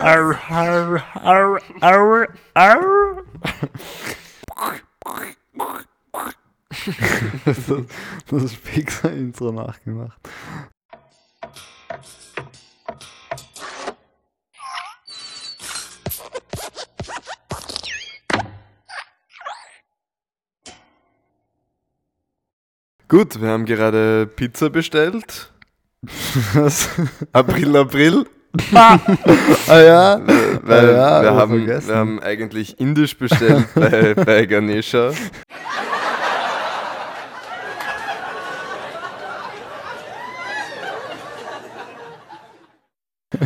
Arr, arr, arr, arr, arr. das, das Pixar-Intro nachgemacht. Gut, wir haben gerade Pizza bestellt. Was? April, April. Ah ja, Weil Ah ja, wir, hab haben, vergessen. wir haben eigentlich indisch bestellt bei, bei Ganesha.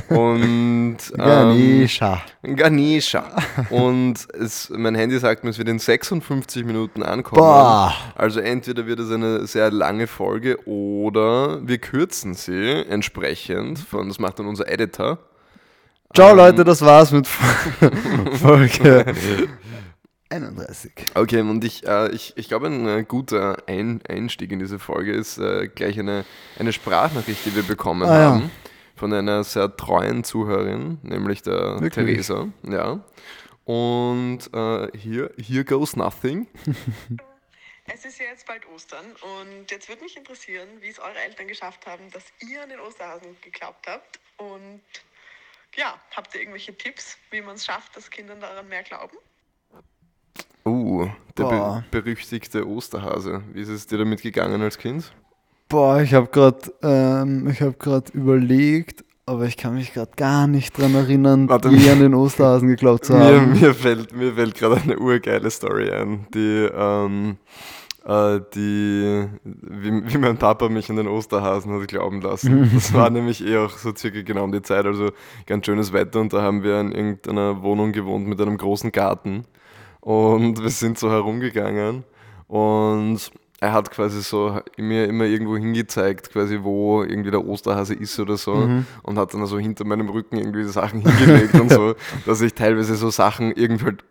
Und ähm, Ganesha. Ganesha. Und es, mein Handy sagt mir, es wird in 56 Minuten ankommen. Boah. Also entweder wird es eine sehr lange Folge oder wir kürzen sie entsprechend. Von, das macht dann unser Editor. Ciao Leute, das war's mit Folge 31. Okay, und ich, äh, ich, ich glaube, ein äh, guter ein Einstieg in diese Folge ist äh, gleich eine, eine Sprachnachricht, die wir bekommen Ah, ja. Von einer sehr treuen Zuhörerin, nämlich der Wirklich? Theresa. Ja. Und äh, hier, here goes nothing. Es ist ja jetzt bald Ostern und jetzt würde mich interessieren, wie es eure Eltern geschafft haben, dass ihr an den Osterhasen geglaubt habt. Und ja, habt ihr irgendwelche Tipps, wie man es schafft, dass Kinder daran mehr glauben? Uh, der be berüchtigte Osterhase. Wie ist es dir damit gegangen als Kind? Boah, ich habe gerade ähm, ich hab grad überlegt, aber ich kann mich gerade gar nicht dran erinnern, Warte. je an den Osterhasen geglaubt zu Mir, haben. mir fällt, mir fällt gerade eine urgeile Story ein, die, ähm, äh, die wie, wie mein Papa mich an den Osterhasen hat glauben lassen. Das war nämlich eh auch so circa genau um die Zeit, also ganz schönes Wetter und da haben wir in irgendeiner Wohnung gewohnt mit einem großen Garten und wir sind so herumgegangen und er hat quasi so mir immer irgendwo hingezeigt, quasi wo irgendwie der Osterhase ist oder so und hat dann so hinter meinem Rücken irgendwie Sachen hingelegt und so, dass ich teilweise so Sachen irgendwie halt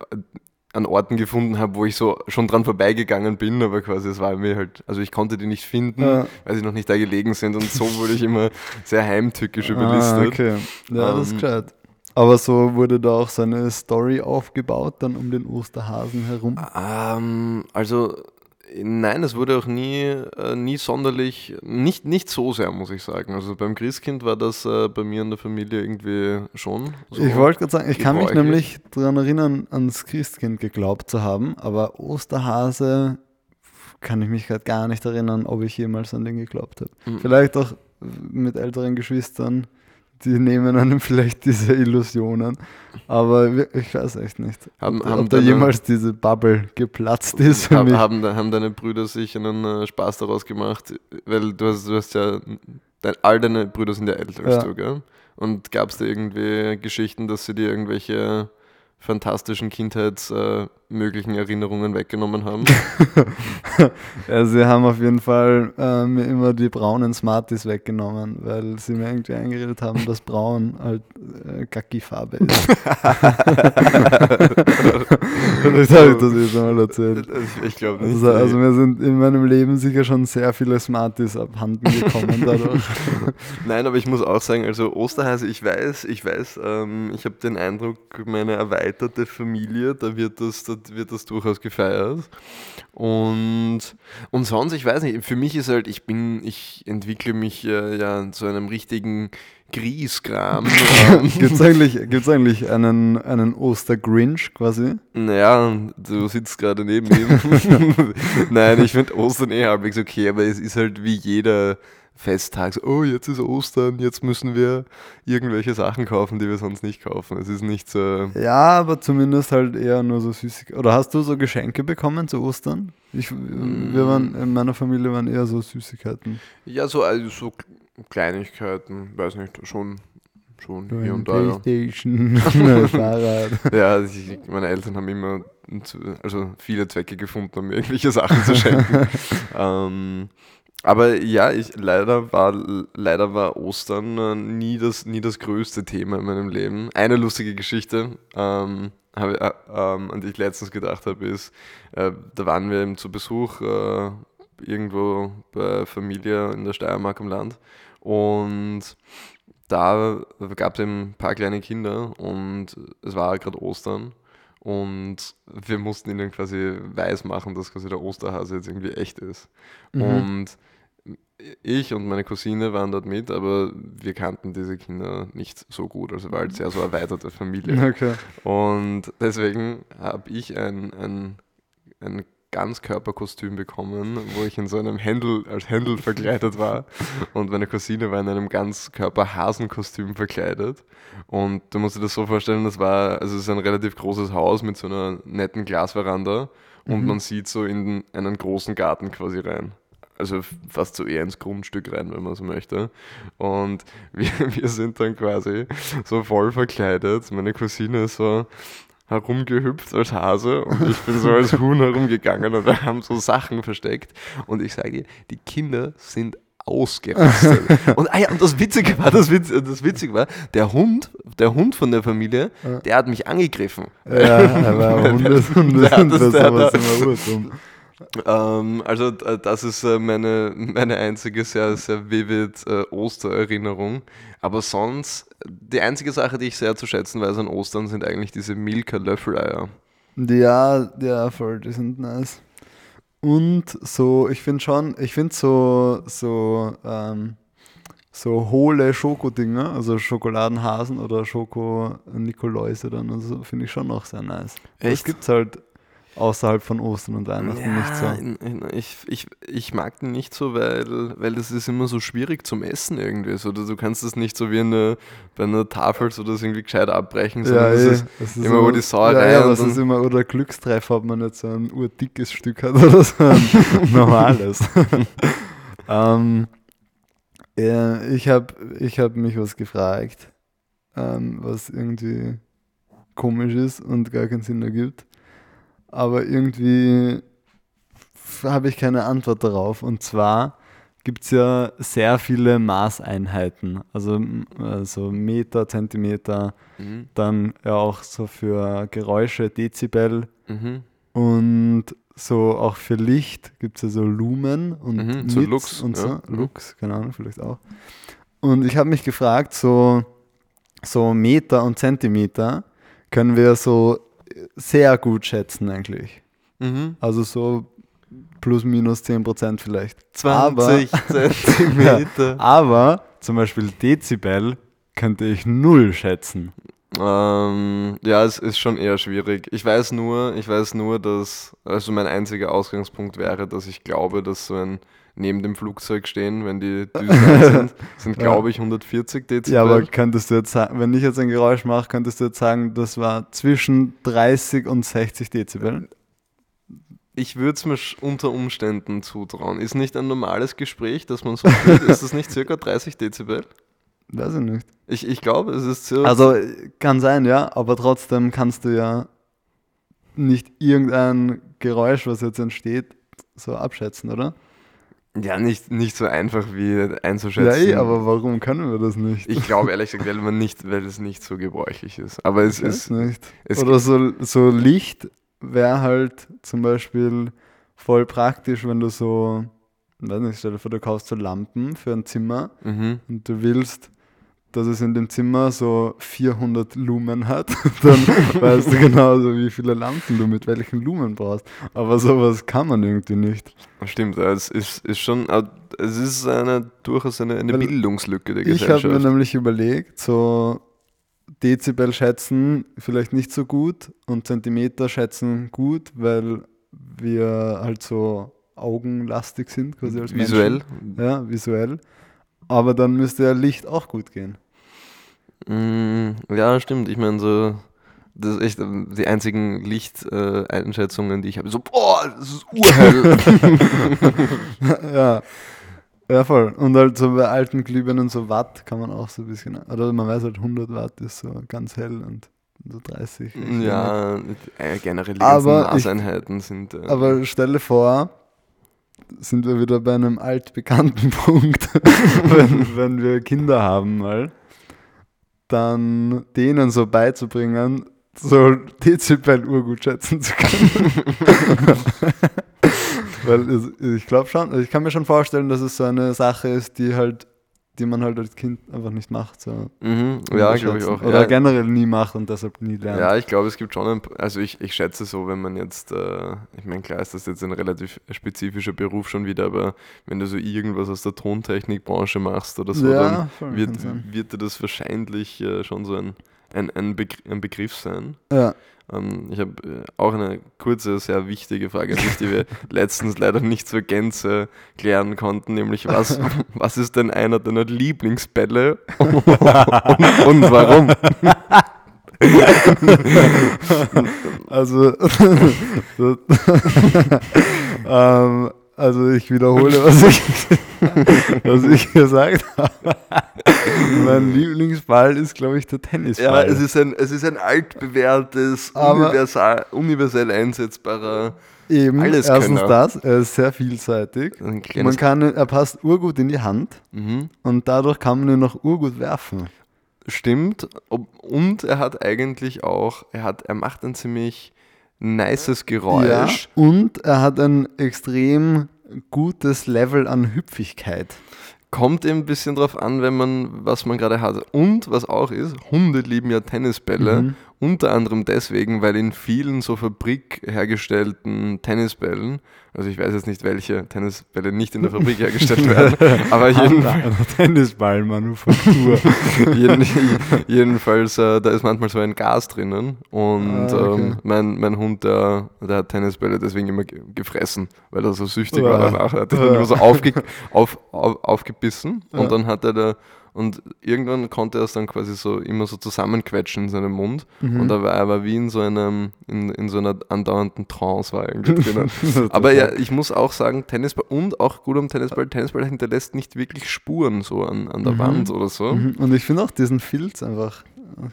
an Orten gefunden habe, wo ich so schon dran vorbeigegangen bin, aber quasi es war mir halt, also ich konnte die nicht finden, Ja. weil sie noch nicht da gelegen sind und so wurde ich immer sehr heimtückisch Ah, überlistet. okay. Ja, das ist Ähm, gescheit. Aber so wurde da auch so eine Story aufgebaut, dann um den Osterhasen herum. Ähm, also nein, es wurde auch nie, äh, nie sonderlich, nicht, nicht so sehr, muss ich sagen. Also beim Christkind war das äh, bei mir in der Familie irgendwie schon. So. Ich wollte gerade sagen, ich kann mich nämlich daran erinnern, ans Christkind geglaubt zu haben, aber Osterhase kann ich mich gerade gar nicht erinnern, ob ich jemals an den geglaubt habe. Mhm. Vielleicht auch mit älteren Geschwistern, die nehmen einem vielleicht diese Illusionen, aber ich weiß echt nicht, Haben- ob, haben ob da jemals diese Bubble geplatzt ist für Haben, mich. haben, haben deine Brüder sich einen äh, Spaß daraus gemacht? Weil du hast, du hast ja, dein, all deine Brüder sind ja älter als Ja. du, gell? Und gab es da irgendwie Geschichten, dass sie dir irgendwelche fantastischen kindheitsmöglichen Erinnerungen weggenommen haben? Ja, sie haben auf jeden Fall äh, mir immer die braunen Smarties weggenommen, weil sie mir irgendwie eingeredet haben, dass braun halt äh, Kacki-Farbe ist. Vielleicht habe ich das jetzt mal erzählt. ich glaube nicht. Also, also mir sind in meinem Leben sicher schon sehr viele Smarties abhanden gekommen dadurch. Nein, aber ich muss auch sagen, also Osterhase, ich weiß, ich weiß, ähm, ich habe den Eindruck, meine erweiterte Familie, da wird das, da wird das durchaus gefeiert. Und, und sonst, ich weiß nicht, für mich ist halt, ich bin, ich entwickle mich äh, ja zu einem richtigen Grieskram. ähm, Gibt es eigentlich, gibt's eigentlich einen, einen Ostergrinch quasi? Naja, du sitzt gerade neben ihm. Nein, ich finde Ostern eh halbwegs okay, aber es ist halt wie jeder Festtag. So, oh, jetzt ist Ostern, jetzt müssen wir irgendwelche Sachen kaufen, die wir sonst nicht kaufen. Es ist nicht so. Ja, aber zumindest halt eher nur so Süßigkeiten. Oder hast du so Geschenke bekommen zu Ostern? Ich, wir waren, in meiner Familie waren eher so Süßigkeiten. Ja, so, also so Kleinigkeiten, weiß nicht, schon, schon hier und da. Ja. Playstation, ein Fahrrad. Ja, also ich, meine Eltern haben immer also viele Zwecke gefunden, um irgendwelche Sachen zu schenken. ähm, aber ja, ich, leider, war, leider war Ostern äh, nie, das, nie das größte Thema in meinem Leben. Eine lustige Geschichte, ähm, habe, äh, ähm, an die ich letztens gedacht habe, ist, äh, da waren wir eben zu Besuch äh, irgendwo bei Familie in der Steiermark am Land und da gab es eben ein paar kleine Kinder und es war gerade Ostern und wir mussten ihnen quasi weiß machen, dass quasi der Osterhase jetzt irgendwie echt ist. Mhm. Und ich und meine Cousine waren dort mit, aber wir kannten diese Kinder nicht so gut. Also war halt sehr so erweiterte Familie. Okay. Und deswegen habe ich ein, ein, ein Ganzkörperkostüm bekommen, wo ich in so einem Händel, als Händel verkleidet war. Und meine Cousine war in einem Ganzkörper-Hasenkostüm verkleidet. Und du musst dir das so vorstellen, das war, also es ist ein relativ großes Haus mit so einer netten Glasveranda und Mhm. man sieht so in einen großen Garten quasi rein. Also fast so eher ins Grundstück rein, wenn man so möchte. Und wir, wir sind dann quasi so voll verkleidet. Meine Cousine ist so herumgehüpft als Hase und ich bin so als Huhn herumgegangen und wir haben so Sachen versteckt. Und ich sage dir, die Kinder sind ausgerastet. und, ah ja, und das Witzige war, das, Witz, das Witzige war, der Hund, der Hund von der Familie, der hat mich angegriffen. Ja, aber Hunde, Hunde Der sind das- der da- immer urdumm. Ähm, also äh, das ist äh, meine, meine einzige sehr, sehr vivid äh, Ostererinnerung. Aber sonst, die einzige Sache, die ich sehr zu schätzen weiß an Ostern, sind eigentlich diese Milka-Löffeleier. Ja, ja, voll, die sind nice. Und so, ich finde schon, ich finde so, so, ähm, so hohle Schokodinger, also Schokoladenhasen oder Schoko-Nikoläuse dann, also finde ich schon noch sehr nice. Das Echt? gibt es halt außerhalb von Ostern und Weihnachten nicht so. ich, ich, ich mag den nicht so, weil, weil das ist immer so schwierig zum Essen irgendwie. So, du, kannst das nicht so wie eine, bei einer Tafel so das irgendwie gescheit abbrechen, sondern Ja, das eh, ist das immer, wo die Sauerei Ja, ja, das ist immer, oder Glückstreffer, ob man jetzt so ein urdickes Stück hat oder so ein normales. ähm, ja, ich habe ich hab mich was gefragt, ähm, was irgendwie komisch ist und gar keinen Sinn ergibt. Aber irgendwie habe ich keine Antwort darauf. Und zwar gibt es ja sehr viele Maßeinheiten. Also, also Meter, Zentimeter, Mhm, dann ja auch so für Geräusche Dezibel mhm. und so auch für Licht gibt es ja so Lumen und Mhm, so Lux, und so. ja. Lux, keine Ahnung, vielleicht auch. Und ich habe mich gefragt, so, so Meter und Zentimeter können wir so sehr gut schätzen eigentlich. Mhm. Also so plus minus 10% vielleicht. 20 Zentimeter. Aber zum Beispiel Dezibel könnte ich null schätzen. Ähm, ja, es ist schon eher schwierig. Ich weiß nur, ich weiß nur, dass, also mein einziger Ausgangspunkt wäre, dass ich glaube, dass so ein neben dem Flugzeug stehen, wenn die Düsen sind, sind glaube ich 140 Dezibel. Ja, aber könntest du jetzt sagen, wenn ich jetzt ein Geräusch mache, könntest du jetzt sagen, das war zwischen 30 und 60 Dezibel? ich würde es mir unter Umständen zutrauen. Ist nicht ein normales Gespräch, dass man so fühlt? Ist das nicht circa 30 Dezibel? Weiß ich nicht. Ich, ich glaube, es ist circa. Also kann sein, ja, aber trotzdem kannst du ja nicht irgendein Geräusch, was jetzt entsteht, so abschätzen, oder? Ja, nicht, nicht so einfach wie Ja, einzuschätzen. eh, aber warum können wir das nicht? ich glaube ehrlich gesagt, weil, man nicht, weil es nicht so gebräuchlich ist. Aber es ist. nicht. es Oder so, so Licht wäre halt zum Beispiel voll praktisch, wenn du so, weiß nicht, stell dir vor, du kaufst so Lampen für ein Zimmer Mhm. und du willst, dass es in dem Zimmer so 400 Lumen hat, dann weißt du genauso, wie viele Lampen du mit welchen Lumen brauchst. Aber sowas kann man irgendwie nicht. Stimmt, es ist, ist schon, äh, es ist eine, durchaus eine, eine Weil Bildungslücke der Ich habe Gesellschaft. mir nämlich überlegt, so Dezibel schätzen vielleicht nicht so gut und Zentimeter schätzen gut, weil wir halt so augenlastig sind, quasi als Visuell. Menschen. Ja, visuell. Aber dann müsste ja Licht auch gut gehen. Mm, ja, stimmt. Ich meine, so, das ist echt ähm, die einzigen Lichteinschätzungen, äh, die ich habe. So, boah, das ist urhell. ja. Ja, voll. Und halt so bei alten Glühbirnen so Watt kann man auch so ein bisschen, oder man weiß halt 100 Watt ist so ganz hell und so 30. ja, äh, generell die ganzen Maßeinheiten sind. Äh, Aber stelle vor, sind wir wieder bei einem altbekannten Punkt, wenn, wenn wir Kinder haben mal, dann denen so beizubringen, so Dezibel urgut schätzen zu können. Weil ich glaube schon, ich kann mir schon vorstellen, dass es so eine Sache ist, die halt die man halt als Kind einfach nicht macht. So Mhm. Ja, glaube ich auch. Oder ja, generell nie macht und deshalb nie lernt. Ja, ich glaube, es gibt schon ein, also ich, ich schätze so, wenn man jetzt, äh, ich meine, klar ist das jetzt ein relativ spezifischer Beruf schon wieder, aber wenn du so irgendwas aus der Tontechnikbranche machst oder so, Ja, dann wird, wird dir das wahrscheinlich äh, schon so ein, ein, ein, Begr ein Begriff sein. Ja. Ähm, ich habe äh, auch eine kurze, sehr wichtige Frage an dich, die wir letztens leider nicht zur Gänze klären konnten, nämlich was, was ist denn einer deiner Lieblingsbälle und, und warum? Also, so, ähm, also ich wiederhole, was ich, was ich gesagt habe. mein Lieblingsball ist, glaube ich, der Tennisball. Ja, es ist ein, es ist ein altbewährtes, universal, universell einsetzbarer Eben, alles erstens das, er ist sehr vielseitig. Man kann, er passt urgut in die Hand mhm. und dadurch kann man ihn noch urgut werfen. Stimmt. Und er hat eigentlich auch, er hat, er macht ein ziemlich nices Geräusch. Ja, und er hat ein extrem gutes Level an Hüpfigkeit. Kommt eben ein bisschen drauf an, wenn man, was man gerade hat. Und was auch ist, Hunde lieben ja Tennisbälle. Mhm. Unter anderem deswegen, weil in vielen so Fabrik hergestellten Tennisbällen, also ich weiß jetzt nicht, welche Tennisbälle nicht in der Fabrik hergestellt werden, aber jeden, Tennisballmanufaktur. jeden, jedenfalls, äh, da ist manchmal so ein Gas drinnen und Ah, okay. ähm, mein, mein Hund, der, der hat Tennisbälle deswegen immer ge- gefressen, weil er so süchtig war danach. Er hat ihn Ah. immer so aufge, auf, auf, aufgebissen und dann hat er da, und irgendwann konnte er es dann quasi so immer so zusammenquetschen in seinem Mund Mhm. und er war, er wie in so einem, in, in so einer andauernden Trance war irgendwie drinnen. Aber ja, ich muss auch sagen, Tennisball und auch gut am Tennisball, Tennisball hinterlässt nicht wirklich Spuren so an, an der Mhm. Wand oder so. Mhm. Und ich finde auch diesen Filz einfach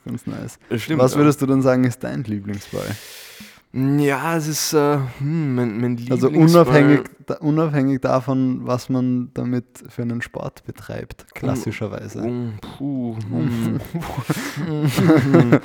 ganz nice. Stimmt, Was ja. würdest du denn sagen, ist dein Lieblingsball? Ja, es ist äh, hm, mein, mein Also Lieblingsball- unabhängig, da, unabhängig davon, was man damit für einen Sport betreibt, klassischerweise. Puh, hm.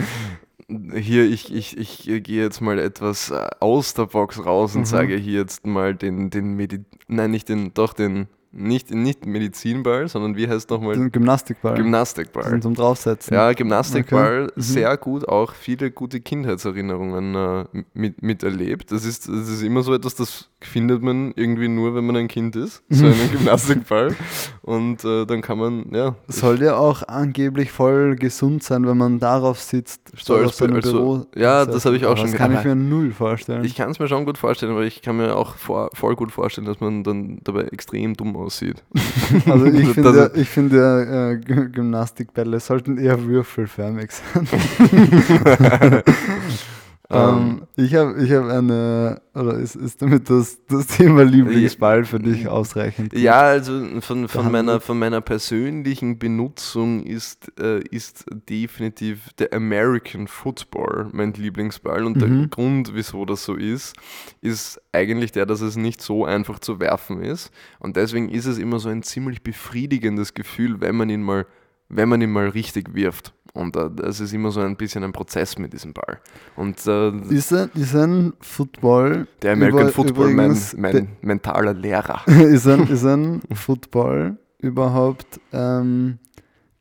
Hier, ich, ich, ich gehe jetzt mal etwas äh, aus der Box raus und Mhm. sage hier jetzt mal den, den Medi nein, nicht den, doch den, nicht, nicht Medizinball, sondern wie heißt nochmal? Gymnastikball. Gymnastikball. Sind zum Draufsetzen. Ja, Gymnastikball, Okay. Mhm. sehr gut, auch viele gute Kindheitserinnerungen äh, mit, miterlebt. Das ist, das ist immer so etwas, das findet man irgendwie nur, wenn man ein Kind ist, so einen Gymnastikball. Und äh, dann kann man, ja, Soll ja auch angeblich voll gesund sein, wenn man darauf sitzt. So als Be- also- Büro ja, das habe ich auch schon Das kann ich gedacht. mir null vorstellen. ich kann es mir schon gut vorstellen, aber ich kann mir auch vor, voll gut vorstellen, dass man dann dabei extrem dumm aussieht. also ich finde, ja, ich finde ja, äh, Gymnastikbälle sollten eher würfelförmig sein. Ähm, ich habe ich hab eine, oder ist, ist damit das, das Thema Lieblingsball für dich ausreichend? Ja, also von, von, meiner, von meiner persönlichen Benutzung ist, äh, ist definitiv der American Football mein Lieblingsball. Und der Mhm. Grund, wieso das so ist, ist eigentlich der, dass es nicht so einfach zu werfen ist. Und deswegen ist es immer so ein ziemlich befriedigendes Gefühl, wenn man ihn mal, wenn man ihn mal richtig wirft. Und äh, das ist immer so ein bisschen ein Prozess mit diesem Ball. Und äh, Ist ein, ist ein Football, der American über- Football, mein, übrigens mein mentaler Lehrer. ist, ein, ist ein Football überhaupt ähm,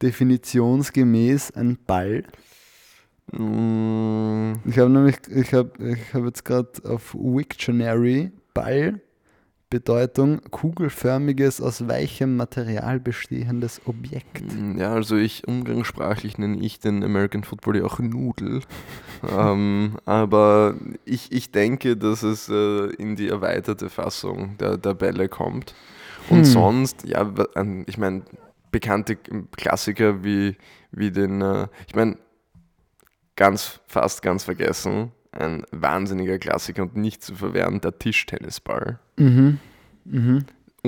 definitionsgemäß ein Ball? Mm, Ich habe nämlich, ich habe ich hab jetzt gerade auf Wiktionary Ball Bedeutung kugelförmiges, aus weichem Material bestehendes Objekt. Ja, also ich umgangssprachlich nenne ich den American Football ja auch Nudel. ähm, aber ich, ich denke, dass es äh, in die erweiterte Fassung der, der Bälle kommt. Und Hm. sonst, ja, ich meine, bekannte Klassiker wie, wie den, äh, ich meine, ganz, fast ganz vergessen, ein wahnsinniger Klassiker und nicht zu verwehren, der Tischtennisball. Mhm. Mhm.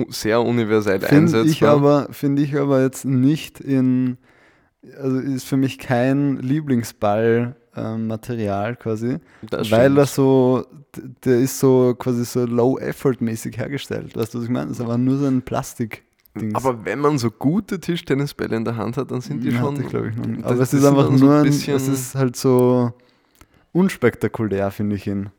Sehr universell Finde ich, einsetzbar. aber, find ich aber jetzt nicht in, also ist für mich kein Lieblingsball-Material quasi, Das weil er so, der ist so quasi so low-effort-mäßig hergestellt. Weißt du, was ich meine? Das ist aber nur so ein Plastik. -Dings. Aber wenn man so gute Tischtennisbälle in der Hand hat, dann sind die schon. hatte ich, glaube ich, noch nicht. das- Aber es ist einfach nur ein ein, bisschen- es ist halt so unspektakulär, finde ich ihn.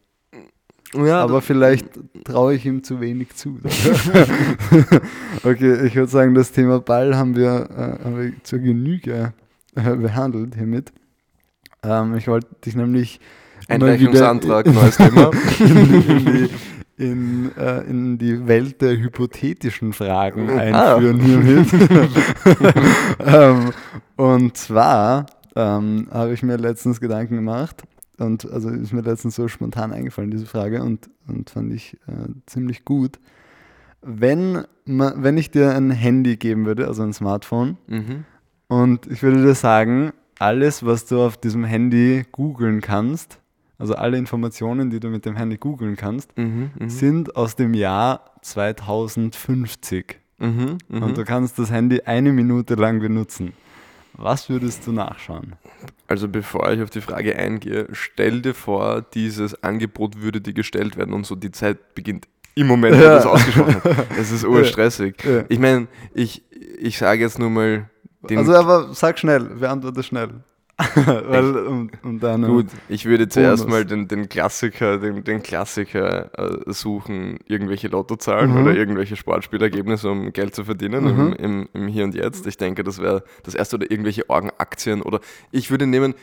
Ja, aber vielleicht traue ich ihm zu wenig zu. okay, ich würde sagen, das Thema Ball haben wir, äh, haben wir zur Genüge äh, behandelt hiermit. Ähm, ich wollte dich nämlich mal wieder Einreichungsantrag, neues Thema. in, die, in, äh, in die Welt der hypothetischen Fragen Ah. einführen hiermit. ähm, und zwar ähm, habe ich mir letztens Gedanken gemacht und also ist mir letztens so spontan eingefallen, diese Frage und, und fand ich äh, ziemlich gut. Wenn, ma, wenn ich dir ein Handy geben würde, also ein Smartphone, mhm. und ich würde dir sagen, alles, was du auf diesem Handy googeln kannst, also alle Informationen, die du mit dem Handy googeln kannst, Mhm. Mhm. sind aus dem Jahr 2050. Mhm. Mhm. Und du kannst das Handy eine Minute lang benutzen. Was würdest du nachschauen? Also bevor ich auf die Frage eingehe, stell dir vor, dieses Angebot würde dir gestellt werden und so die Zeit beginnt im Moment, wo Ja. du es ausgesprochen hast. Es ist urstressig. Ja. Ich meine, ich, ich sage jetzt nur mal den also aber sag schnell, beantworte schnell. Weil, um, um deine, Gut, ich würde zuerst Bonus. mal den, den Klassiker, den, den Klassiker äh, suchen, irgendwelche Lottozahlen Mhm. oder irgendwelche Sportspielergebnisse, um Geld zu verdienen Mhm. im, im, im Hier und Jetzt. Ich denke, das wäre das erste oder irgendwelche Orgenaktien oder ich würde nehmen, äh,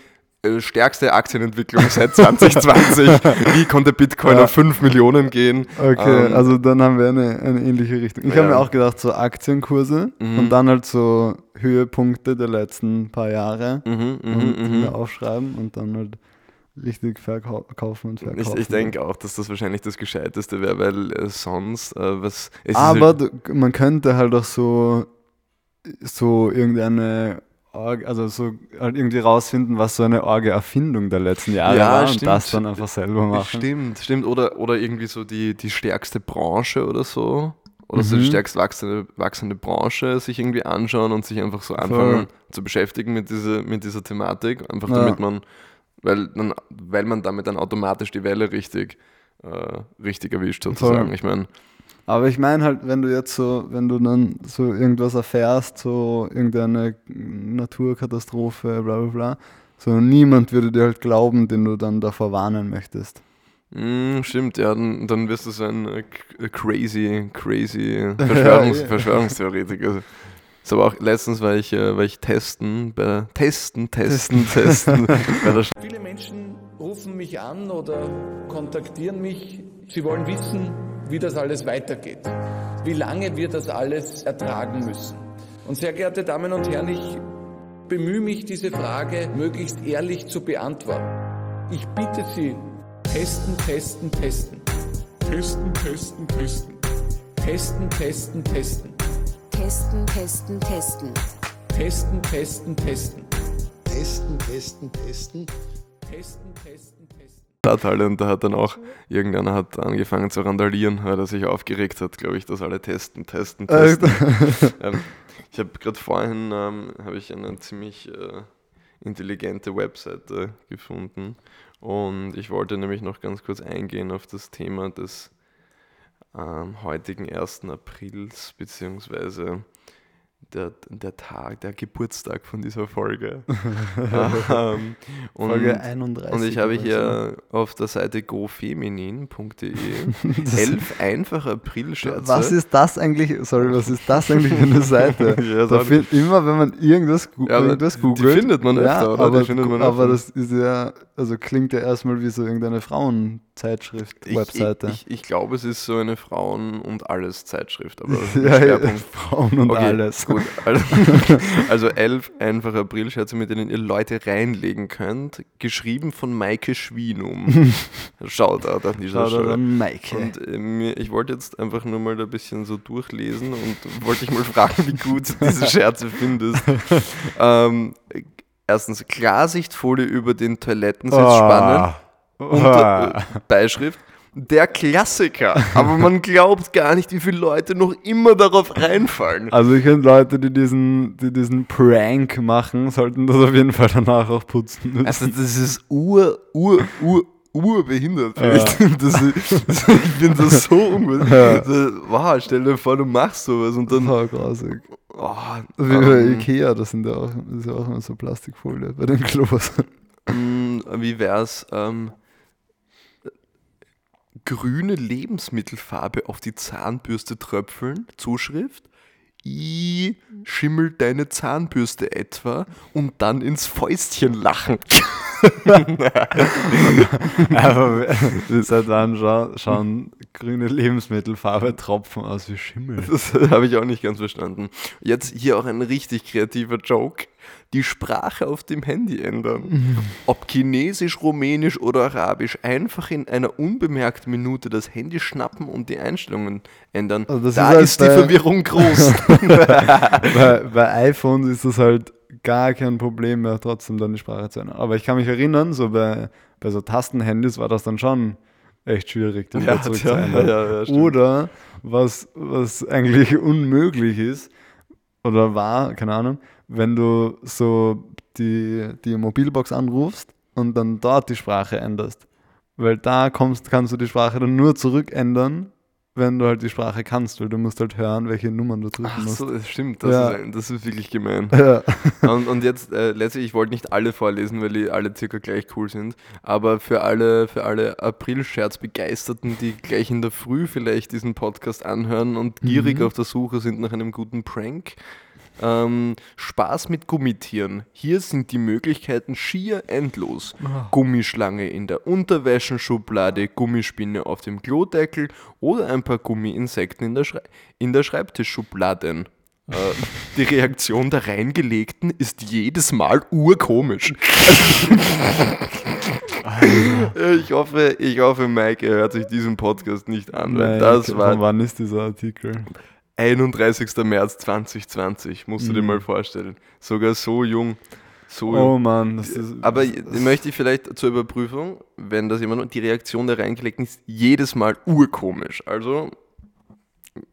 stärkste Aktienentwicklung seit 2020. Wie konnte Bitcoin Ja. auf 5 Millionen gehen? Okay, Ähm, also dann haben wir eine, eine ähnliche Richtung. Ich Ja. habe mir auch gedacht, so Aktienkurse Mhm. und dann halt so Höhepunkte der letzten paar Jahre Mhm, mhm, und mhm. mir aufschreiben und dann halt richtig verkaufen und verkaufen. Ich, ich denke auch, dass das wahrscheinlich das Gescheiteste wäre, weil äh, sonst, äh, was. es ist Aber halt- man könnte halt auch so, so irgendeine Org, also so halt irgendwie rausfinden, was so eine Orge-Erfindung der letzten Jahre Ja, war und stimmt. das dann einfach selber machen. Stimmt, stimmt. Oder, oder irgendwie so die, die stärkste Branche oder so. Oder so die Mhm. stärkst wachsende, wachsende Branche sich irgendwie anschauen und sich einfach so anfangen zu beschäftigen mit, diese, mit dieser Thematik. Einfach Ja. damit man, weil, dann, weil man damit dann automatisch die Welle richtig, äh, richtig erwischt sozusagen. Voll. Ich meine, Aber ich meine halt, wenn du jetzt so, wenn du dann so irgendwas erfährst, so irgendeine Naturkatastrophe, bla bla bla, so niemand würde dir halt glauben, den du dann davor warnen möchtest. mm, stimmt, ja, dann, dann wirst du so ein äh, k- crazy, crazy Verschwörungs ja. Verschwörungstheoretiker. So, aber auch letztens war ich, äh, war ich testen, bei der Testen, Testen, Testen, bei der Viele Menschen rufen mich an oder kontaktieren mich. Sie wollen wissen, wie das alles weitergeht, wie lange wir das alles ertragen müssen. Und sehr geehrte Damen und Herren, ich bemühe mich, diese Frage möglichst ehrlich zu beantworten. Ich bitte Sie, testen, testen, testen. Testen, testen, testen. Testen, testen, testen. Testen, testen, testen. Testen, testen, testen. Testen, testen, testen. Testen, testen, testen. Stadthalle und da hat dann auch irgendeiner hat angefangen zu randalieren, weil er sich aufgeregt hat, glaube ich, dass alle testen, testen, testen. ähm, ich habe gerade vorhin ähm, habe ich eine ziemlich äh, intelligente Webseite gefunden und ich wollte nämlich noch ganz kurz eingehen auf das Thema des ähm, heutigen 1. Aprils beziehungsweise der, der Tag, der Geburtstag von dieser Folge. ähm, und, Folge 31. und ich habe oder hier auf der Seite gofeminin.de elf einfache Aprilscherze. Was ist das eigentlich? Sorry, was ist das eigentlich für eine Seite? Ja, da find, immer wenn man irgendwas, Ja, irgendwas die googelt. findet man ja, öfter, oder? Die Aber, aber das ist ja, also klingt ja erstmal wie so irgendeine Frauenzeitschrift, ich, Webseite. Ich, ich, ich glaube, es ist so eine Frauen- und Alles-Zeitschrift, aber ja, Frauen und Okay, alles. Gut, also, also elf einfache Aprilscherze, mit denen ihr Leute reinlegen könnt, geschrieben von Maike Schwienum. Shoutout an dieser Stelle. dann Maike. Und äh, mir, ich wollte jetzt einfach nur mal da ein bisschen so durchlesen und wollte dich mal fragen, wie gut du diese Scherze findest. ähm, erstens, Klarsichtfolie über den Toilettensitz Ah. spannen. Unter, äh, Beischrift. Der Klassiker. Aber man glaubt gar nicht, wie viele Leute noch immer darauf reinfallen. Also ich finde Leute, die diesen, die diesen Prank machen, sollten das auf jeden Fall danach auch putzen müssen. Also das ist ur, ur, ur, urbehindert. Ja. Ich, das, das, ich finde das so ungut. Ja. So, Wow, stell dir vor, du machst sowas und dann... Voll grausig. Oh, Wie bei ähm, Ikea, das sind ja auch, das ist ja auch immer so Plastikfolie bei den Klos. Mm, Wie wär's? Ähm, grüne Lebensmittelfarbe auf die Zahnbürste tröpfeln. Zuschrift. I schimmelt deine Zahnbürste etwa und dann ins Fäustchen lachen. Aber das hat dann schon, schon grüne Lebensmittelfarbe Tropfen aus wie Schimmel. Das habe ich auch nicht ganz verstanden. Jetzt hier auch ein richtig kreativer Joke. Die Sprache auf dem Handy ändern. Ob Chinesisch, Rumänisch oder Arabisch, einfach in einer unbemerkten Minute das Handy schnappen und die Einstellungen ändern. Also das da ist halt ist die Verwirrung groß. bei, bei iPhones ist das halt gar kein Problem mehr, trotzdem dann die Sprache zu ändern. Aber ich kann mich erinnern, so bei, bei so Tastenhandys war das dann schon echt schwierig, die wieder Ja, zu ändern. ja, ja. Oder was, was eigentlich unmöglich ist, oder war, keine Ahnung, wenn du so die, die Mobilbox anrufst und dann dort die Sprache änderst. Weil da kommst, kannst du die Sprache dann nur zurückändern, wenn du halt die Sprache kannst, weil du musst halt hören, welche Nummern du drücken Ach musst. so, das stimmt. Das, Ja. ist, das ist wirklich gemein. Ja. Und, und jetzt, äh, letztlich, ich wollte nicht alle vorlesen, weil die alle circa gleich cool sind. Aber für alle, für alle April-Scherz-Begeisterten, die gleich in der Früh vielleicht diesen Podcast anhören und gierig Mhm. auf der Suche sind nach einem guten Prank. Ähm, Spaß mit Gummitieren. Hier sind die Möglichkeiten schier endlos. Gummischlange in der Unterwäschenschublade, Gummispinne auf dem Klodeckel oder ein paar Gummiinsekten in der, Schrei in der Schreibtischschubladen. Äh, die Reaktion der Reingelegten ist jedes Mal urkomisch. ich, hoffe, ich hoffe, Mike hört sich diesen Podcast nicht an, Nein, das von war wann ist dieser Artikel? 31. März 2020, musst du dir Mhm. mal vorstellen. Sogar so jung. So Oh jung. Mann, das ist. Aber das, möchte ich vielleicht zur Überprüfung, wenn das jemand, die Reaktion der Reingelegten ist jedes Mal urkomisch. Also,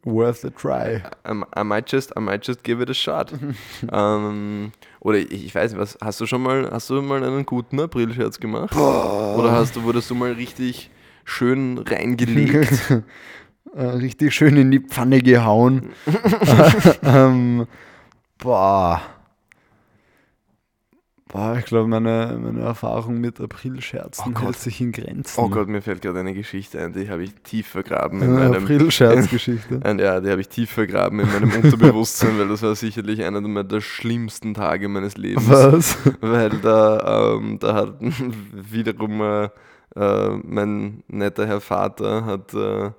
worth a try. I, I, might, just, I might just give it a shot. ähm, oder ich, ich weiß nicht, was, hast du schon mal, hast du mal einen guten Aprilscherz gemacht? Oder hast du, wurdest du mal richtig schön reingelegt? Äh, richtig schön in die Pfanne gehauen. ähm, boah. Boah, ich glaube, meine, meine Erfahrung mit Aprilscherzen Oh hält sich in Grenzen. Oh Gott, mir fällt gerade eine Geschichte ein, die habe ich tief vergraben in Eine meinem. Aprilscherzgeschichte. Ja, die habe ich tief vergraben in meinem Unterbewusstsein, weil das war sicherlich einer der, der schlimmsten Tage meines Lebens. Was? Weil da, ähm, da hat wiederum äh, äh, mein netter Herr Vater hat äh,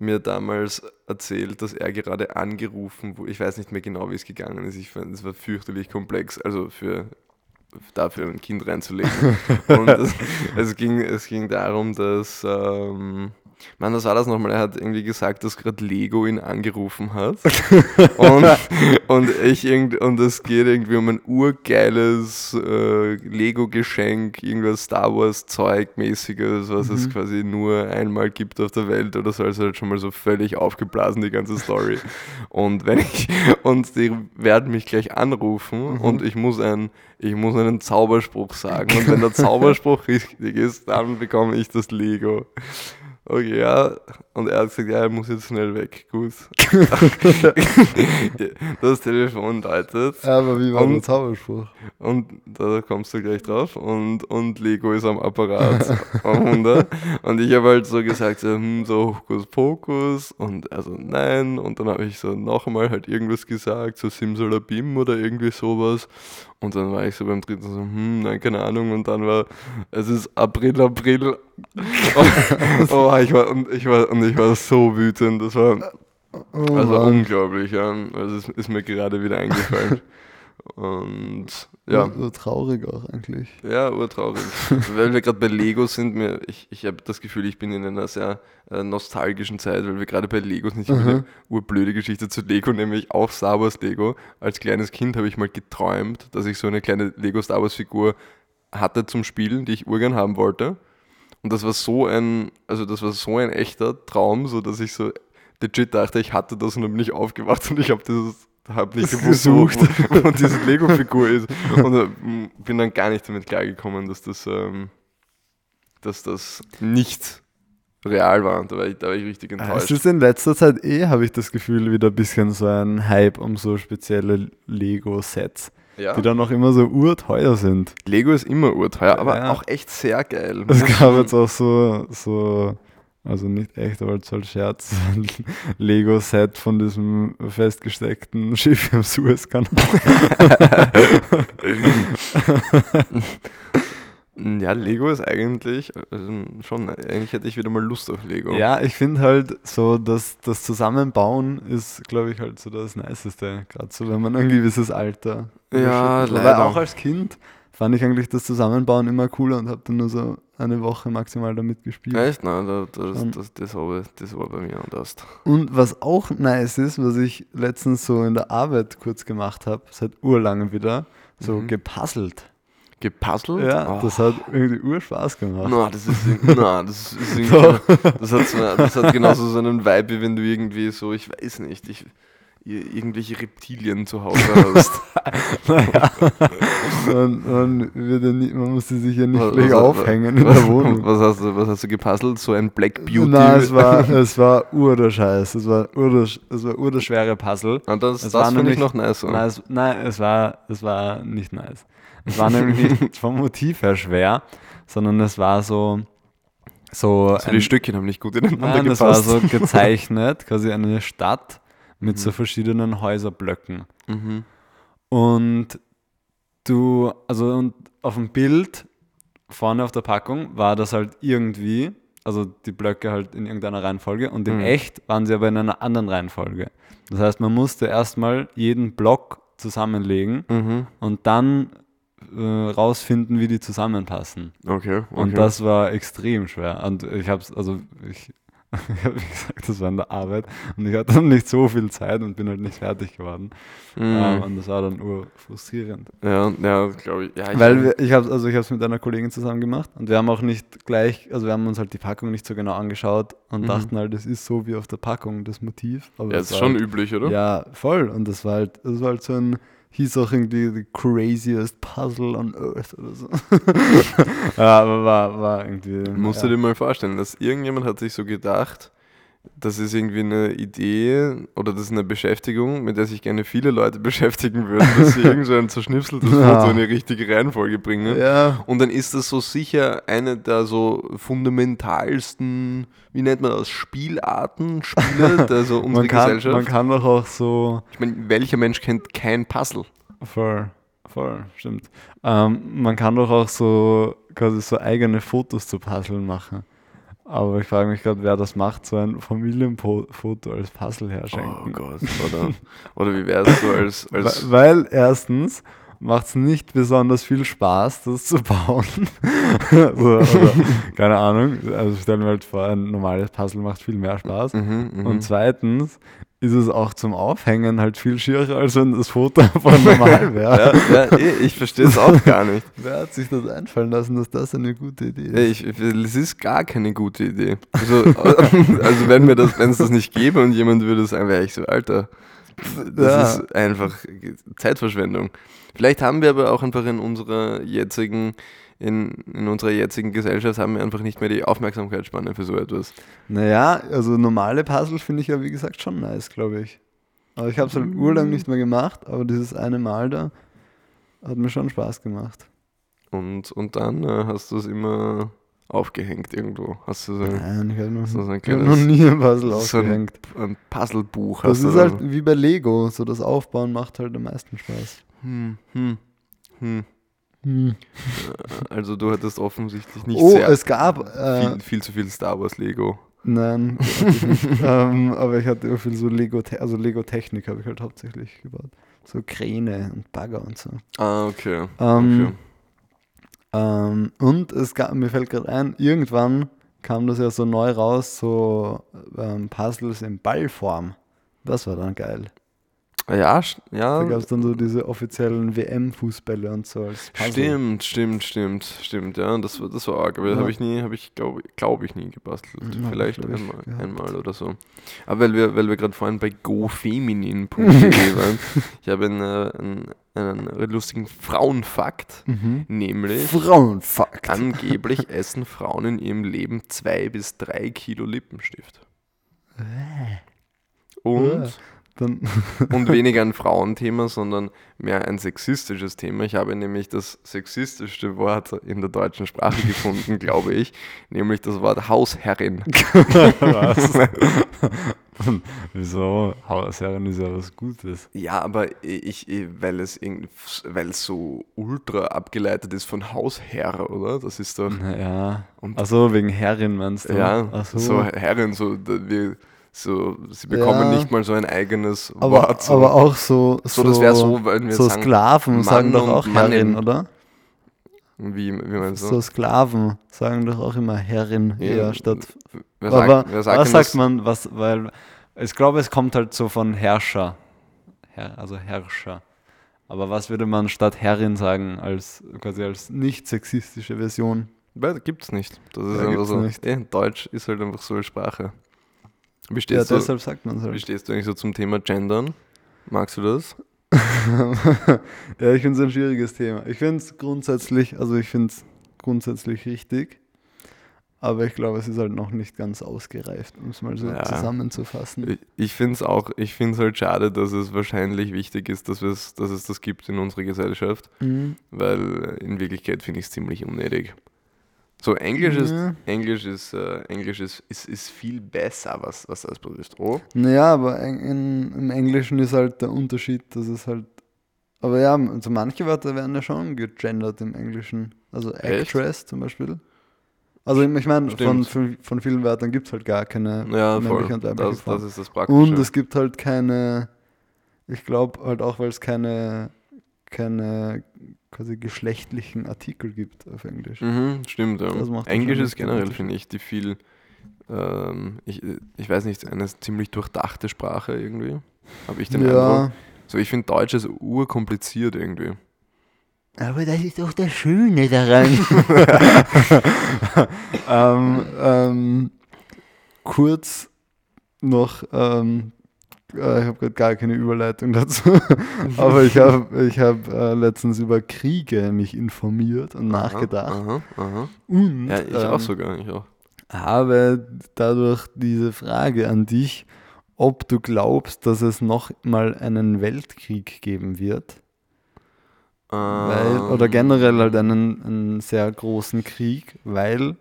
mir damals erzählt, dass er gerade angerufen wurde. Ich weiß nicht mehr genau, wie es gegangen ist. Ich fand, es war fürchterlich komplex, also für dafür ein Kind reinzulegen. Und es, es, ging, es ging darum, dass, ähm, Mann, was war das nochmal? Er hat irgendwie gesagt, dass gerade Lego ihn angerufen hat. und, und, ich irgend, und es geht irgendwie um ein urgeiles äh, Lego-Geschenk, irgendwas Star Wars-Zeug mäßiges, was es quasi nur einmal gibt auf der Welt oder so. Also halt schon mal so völlig aufgeblasen, die ganze Story. und wenn ich, und die werden mich gleich anrufen und ich muss ein, ich muss einen Zauberspruch sagen. Und wenn der Zauberspruch richtig ist, dann bekomme ich das Lego. Oh, okay, ja. Und er hat gesagt, ja, er muss jetzt schnell weg. Gut. das Telefon läutet. Aber wie war der Zauberspruch? Und da kommst du gleich drauf. Und, und Lego ist am Apparat. am. Und ich habe halt so gesagt, so, hm, so Hokus Pokus. Und also nein. Und dann habe ich so nochmal halt irgendwas gesagt, so Simsalabim oder irgendwie sowas. Und dann war ich so beim dritten so, hm, nein, keine Ahnung. Und dann war, es ist April, April. oh, ich war, und, ich war, und ich war so wütend. Das war Oh also Mann. unglaublich, ja. Also es ist mir gerade wieder eingefallen. Und ja, So traurig auch eigentlich. ja, urtraurig. weil wir gerade bei Lego sind, mir, ich, ich habe das Gefühl, ich bin in einer sehr äh, nostalgischen Zeit, weil wir gerade bei Lego sind. Ich habe eine urblöde Geschichte zu Lego, nämlich auch Star Wars Lego. Als kleines Kind habe ich mal geträumt, dass ich so eine kleine Lego Star Wars Figur hatte zum Spielen, die ich urgern haben wollte. Und das war so ein, also das war so ein echter Traum, so dass ich so legit dachte, ich hatte das und dann bin ich aufgewacht und ich habe dieses habe nicht gewusst, wo, gesucht. wo, wo diese Lego-Figur ist. Und äh, bin dann gar nicht damit klargekommen, dass das, ähm, dass das nicht real war. Da war ich, da war ich richtig Es enttäuscht. ist in letzter Zeit eh, habe ich das Gefühl, wieder ein bisschen so ein Hype um so spezielle Lego-Sets, Ja. die dann auch immer so urteuer sind. Lego ist immer urteuer, aber Ja. auch echt sehr geil. Es gab jetzt auch so, so Also nicht echt, aber so als Scherz. ein Lego-Set von diesem festgesteckten Schiff im Suezkanal. Ja, Lego ist eigentlich also schon, eigentlich hätte ich wieder mal Lust auf Lego. Ja, ich finde halt so, dass das Zusammenbauen ist, glaube ich, halt so das Niceste. Gerade so, wenn man ein gewisses Alter. Ja, überschreitet. Weil leider. auch als Kind fand ich eigentlich das Zusammenbauen immer cooler und habe dann nur so eine Woche maximal damit gespielt. Echt? Nein, da- das, Schon. das, das, habe, das war bei mir anders. Und was auch nice ist, was ich letztens so in der Arbeit kurz gemacht habe, seit urlange wieder, so Mhm. gepuzzelt. Gepuzzelt? Ja, Oh. das hat irgendwie urspaß gemacht. Na, das ist, na, das ist irgendwie, das hat, das hat genauso so einen Vibe, wie wenn du irgendwie so, ich weiß nicht, ich, irgendwelche Reptilien zu Hause hast. Naja, man, man, wird ja nicht, man musste sich ja nicht Was- gleich was- aufhängen in was, der Wohnung. Was hast, du, was hast du gepuzzelt? So ein Black Beauty? Nein, es war, es war ur der Scheiß. Es war ur der, Sch- es war ur der schwere Puzzle. Ah, das Es das war finde ich noch nice. Nein, es, nein es, war, es war nicht nice. Es war nämlich nicht vom Motiv her schwer, sondern es war so. So, So, die Stückchen haben nicht gut ineinander Nein, das gepasst. war so gezeichnet, quasi eine Stadt mit so verschiedenen Häuserblöcken. Mhm. Und du, also und auf dem Bild vorne auf der Packung war das halt irgendwie, also die Blöcke halt in irgendeiner Reihenfolge und in Mhm. echt waren sie aber in einer anderen Reihenfolge. Das heißt, man musste erstmal jeden Block zusammenlegen Mhm. und dann äh, rausfinden, wie die zusammenpassen. Okay, okay. Und das war extrem schwer. Und ich habe es, also ich, ich habe gesagt, das war in der Arbeit und ich hatte dann nicht so viel Zeit und bin halt nicht fertig geworden. Ähm, Mhm. und das war dann urfrustrierend. Ja, ja glaube ich. Ja, ich Weil wir, ich habe also ich habe es mit einer Kollegin zusammen gemacht und wir haben auch nicht gleich, also wir haben uns halt die Packung nicht so genau angeschaut und Mhm. dachten halt, es ist so wie auf der Packung das Motiv. Aber ja, es ist schon halt, üblich, oder? Ja, voll. Und das war halt, das war halt so ein, hieß auch irgendwie the craziest puzzle on earth oder so. ja, aber war, war irgendwie. Musst ja. du dir mal vorstellen, dass irgendjemand hat sich so gedacht, das ist irgendwie eine Idee oder das ist eine Beschäftigung, mit der sich gerne viele Leute beschäftigen würden, dass sie irgend so ein zerschnipseltes Ja. Foto in die richtige Reihenfolge bringen. Ja, Und dann ist das so sicher eine der so fundamentalsten, wie nennt man das, Spielarten, Spiele der so unserer man kann, Gesellschaft. man kann doch auch so. ich meine, welcher Mensch kennt kein Puzzle? Voll, voll, stimmt. Ähm, man kann doch auch so quasi so eigene Fotos zu Puzzlen machen. Aber ich frage mich gerade, wer das macht, so ein Familienfoto als Puzzle Oh herschenken. Gott, oder, oder wie wäre es so als, als Weil erstens macht es nicht besonders viel Spaß, das zu bauen. so, oder, keine Ahnung. Also stellen wir halt vor, ein normales Puzzle macht viel mehr Spaß. Mhm, mhm. Und zweitens ist es auch zum Aufhängen halt viel schierer, als wenn das Foto einfach normal wäre. ja, ja, eh, ich verstehe es auch gar nicht. Wer hat sich das einfallen lassen, dass das eine gute Idee ist? es ist gar keine gute Idee. Also, also wenn mir das, wenn es das nicht gäbe und jemand würde sagen, wäre ich so, Alter, das Ja. ist einfach Zeitverschwendung. Vielleicht haben wir aber auch einfach in unserer jetzigen, in, in unserer jetzigen Gesellschaft haben wir einfach nicht mehr die Aufmerksamkeitsspanne für so etwas. Naja, also normale Puzzle finde ich ja wie gesagt schon nice, glaube ich. Aber ich habe es halt urlang nicht mehr gemacht, aber dieses eine Mal da hat mir schon Spaß gemacht. Und, und dann äh, hast du es immer aufgehängt irgendwo. Hast du so ein, Nein, ich habe noch, so ein hab noch nie ein Puzzle so ein, aufgehängt. ein Puzzlebuch. Das ist halt wie bei Lego, so das Aufbauen macht halt am meisten Spaß. Hm, hm, hm. Also du hattest offensichtlich nicht oh, sehr es gab. Äh, viel, viel zu viel Star Wars Lego. Nein, ich ähm, aber ich hatte auch viel so Lego, also Lego Technik habe ich halt hauptsächlich gebaut. So Kräne und Bagger und so. Ah, okay. Ähm, okay. Ähm, und es gab, mir fällt gerade ein, irgendwann kam das ja so neu raus, so ähm, Puzzles in Ballform. Das war dann geil. Ja, ja. Da gab es dann so diese offiziellen WM-Fußbälle und so als. Stimmt, stimmt, stimmt, stimmt, ja, das war, das war arg, aber das Ja. habe ich nie, habe ich, glaube glaub ich, nie gebastelt. Ja, Vielleicht einmal, gehabt. einmal oder so. Aber weil wir, weil wir gerade vorhin bei gofeminin.de waren, ich habe einen, äh, einen, einen lustigen Frauenfakt, Mhm. nämlich Frauenfakt. angeblich essen Frauen in ihrem Leben zwei bis drei Kilo Lippenstift. Und Dann, und weniger ein Frauenthema, sondern mehr ein sexistisches Thema. Ich habe nämlich das sexistischste Wort in der deutschen Sprache gefunden, glaube ich, nämlich das Wort Hausherrin. was? Wieso? Hausherrin ist ja was Gutes. Ja, aber ich, ich weil es weil es so ultra abgeleitet ist von Hausherr, oder? Das ist doch Naja. Und- Achso, wegen Herrin meinst du? ja, Ach so. so Herrin, so wir, so sie bekommen Ja. nicht mal so ein eigenes aber, Wort. So. aber auch so. So, das wäre so, wenn wir so sagen, Sklaven Mann sagen doch auch Mannin. Herrin, oder? wie, wie meinst So du? Sklaven sagen doch auch immer Herrin Ja, eher statt. Wer sagt, aber wer sagt was sagt man, was, weil ich glaube, es kommt halt so von Herrscher. Herr, also Herrscher. Aber was würde man statt Herrin sagen, als quasi als nicht sexistische Version? Gibt's nicht. Das ist Ja, einfach so. nicht. Eh, Deutsch ist halt einfach so eine Sprache. Wie Ja, stehst, du, deshalb sagt man es wie halt. stehst du eigentlich so zum Thema Gendern? Magst du das? ja, ich finde es ein schwieriges Thema. Ich finde es grundsätzlich, also ich finde es grundsätzlich richtig, aber ich glaube, es ist halt noch nicht ganz ausgereift, um es mal so Ja. zusammenzufassen. Ich, ich finde es auch, ich finde es halt schade, dass es wahrscheinlich wichtig ist, dass, dass es das gibt in unserer Gesellschaft, Mhm. weil in Wirklichkeit finde ich es ziemlich unnötig. So, Englisch ist, Ja. Englisch ist, äh, Englisch ist, ist, ist viel besser, was, was das betrifft. Oh, Naja, aber in, im Englischen ist halt der Unterschied, dass es halt. Aber ja, also manche Wörter werden ja schon gegendert im Englischen. Also Echt? Actress zum Beispiel. Also ich meine, von, von, vielen Wörtern gibt es halt gar keine ja, voll. männliche und weibliche Das, Form. das ist das Praktische. Und es gibt halt keine, ich glaube halt auch, weil es keine, keine quasi geschlechtlichen Artikel gibt auf Englisch. Mhm, stimmt, ja. Englisch ist generell, finde ich, die viel, ähm, ich, ich weiß nicht, eine ziemlich durchdachte Sprache irgendwie. Habe ich den Eindruck. Ja, So, ich finde Deutsch ist urkompliziert irgendwie. aber das ist doch das Schöne daran. ähm, ähm, kurz noch, ähm, äh, ich habe gerade gar keine Überleitung dazu, aber ich habe ich hab, äh, letztens über Kriege mich informiert und nachgedacht. Aha, aha. Und Ja, ich ähm, auch sogar, ich auch. habe dadurch diese Frage an dich, ob du glaubst, dass es noch mal einen Weltkrieg geben wird. Weil, oder Ähm, generell halt einen, einen sehr großen Krieg, weil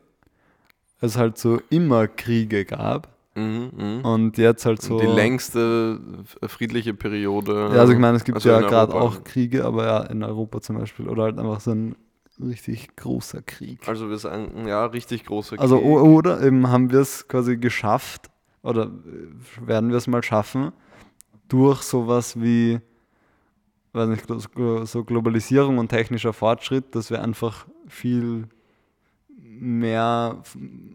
es halt so immer Kriege gab Mhm, mhm. und jetzt halt so. Die längste friedliche Periode. Ja, also ich meine, es gibt also ja gerade auch Kriege, aber ja, in Europa zum Beispiel. Oder halt einfach so ein richtig großer Krieg. Also wir sagen, ja, richtig großer Also Krieg. o- oder eben haben wir es quasi geschafft oder äh, werden wir es mal schaffen durch sowas wie weiß nicht, so Globalisierung und technischer Fortschritt, dass wir einfach viel mehr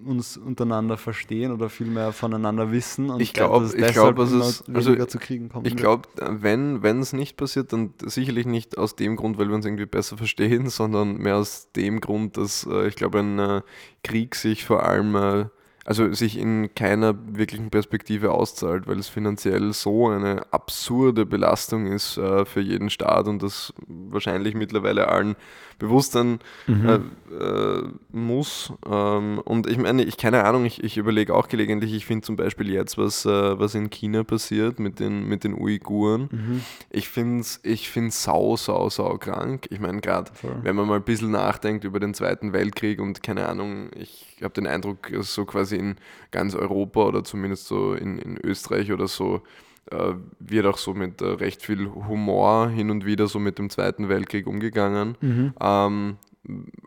uns untereinander verstehen oder viel mehr voneinander wissen und Ich glaub- dass es ich glaub, es immer ist- also zu Kriegen kommen Ich glaube, wenn wenn es nicht passiert, dann sicherlich nicht aus dem Grund, weil wir uns irgendwie besser verstehen, sondern mehr aus dem Grund, dass äh, ich glaube, ein äh, Krieg sich vor allem, äh, also sich in keiner wirklichen Perspektive auszahlt, weil es finanziell so eine absurde Belastung ist äh, für jeden Staat und das wahrscheinlich mittlerweile allen bewusst sein äh, äh, muss. Ähm, und ich meine, ich keine Ahnung, ich, ich überlege auch gelegentlich, ich finde zum Beispiel jetzt, was, äh, was in China passiert mit den, mit den Uiguren. Mhm. Ich finde es ich find's sau, sau, sau krank. Ich meine, gerade wenn man mal ein bisschen nachdenkt über den Zweiten Weltkrieg und keine Ahnung, ich habe den Eindruck, dass so quasi in ganz Europa oder zumindest so in, in Österreich oder so äh, wird auch so mit äh, recht viel Humor hin und wieder so mit dem Zweiten Weltkrieg umgegangen. Mhm. Ähm,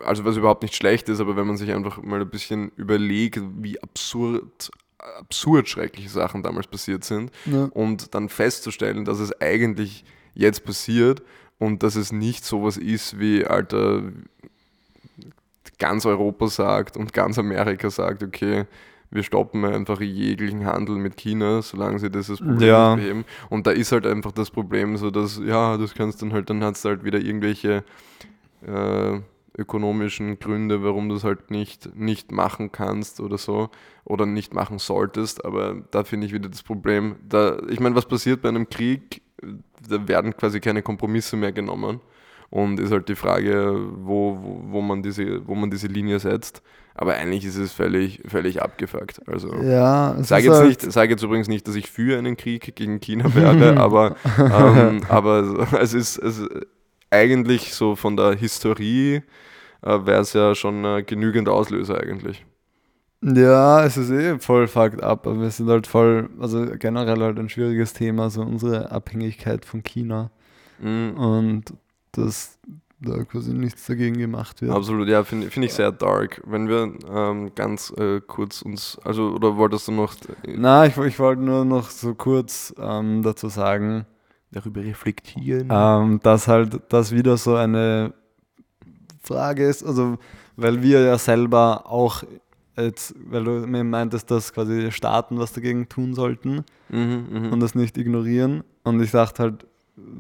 also was überhaupt nicht schlecht ist, aber wenn man sich einfach mal ein bisschen überlegt, wie absurd, absurd schreckliche Sachen damals passiert sind Ja. und dann festzustellen, dass es eigentlich jetzt passiert und dass es nicht sowas ist wie, Alter, ganz Europa sagt und ganz Amerika sagt, okay, wir stoppen einfach jeglichen Handel mit China, solange sie dieses Problem Ja. beheben. Und da ist halt einfach das Problem so, dass, ja, das kannst dann halt, dann hat es halt wieder irgendwelche äh, ökonomischen Gründe, warum du es halt nicht, nicht machen kannst oder so oder nicht machen solltest. Aber da finde ich wieder das Problem. Da, ich meine, was passiert bei einem Krieg? Da werden quasi keine Kompromisse mehr genommen. Und ist halt die Frage, wo, wo, wo, man, diese, wo man diese Linie setzt. Aber eigentlich ist es völlig, völlig abgefuckt. Also Ja, sage ist jetzt, halt, nicht, sag jetzt übrigens nicht, dass ich für einen Krieg gegen China werde, aber, ähm, aber es ist es eigentlich so von der Historie äh, wäre es ja schon äh, genügend Auslöser eigentlich. Ja, es ist eh voll fucked up, aber wir sind halt voll, also generell halt ein schwieriges Thema, so unsere Abhängigkeit von China Mhm. und dass da quasi nichts dagegen gemacht wird. Absolut, ja, finde find ich sehr dark. Wenn wir ähm, ganz äh, kurz uns, also, oder wolltest du noch Na, ich, ich wollte nur noch so kurz ähm, dazu sagen, darüber reflektieren? ähm, dass halt das wieder so eine Frage ist, also weil wir ja selber auch jetzt, weil du mir meintest, dass quasi Staaten was dagegen tun sollten Mhm, mhm. und das nicht ignorieren. Und ich dachte halt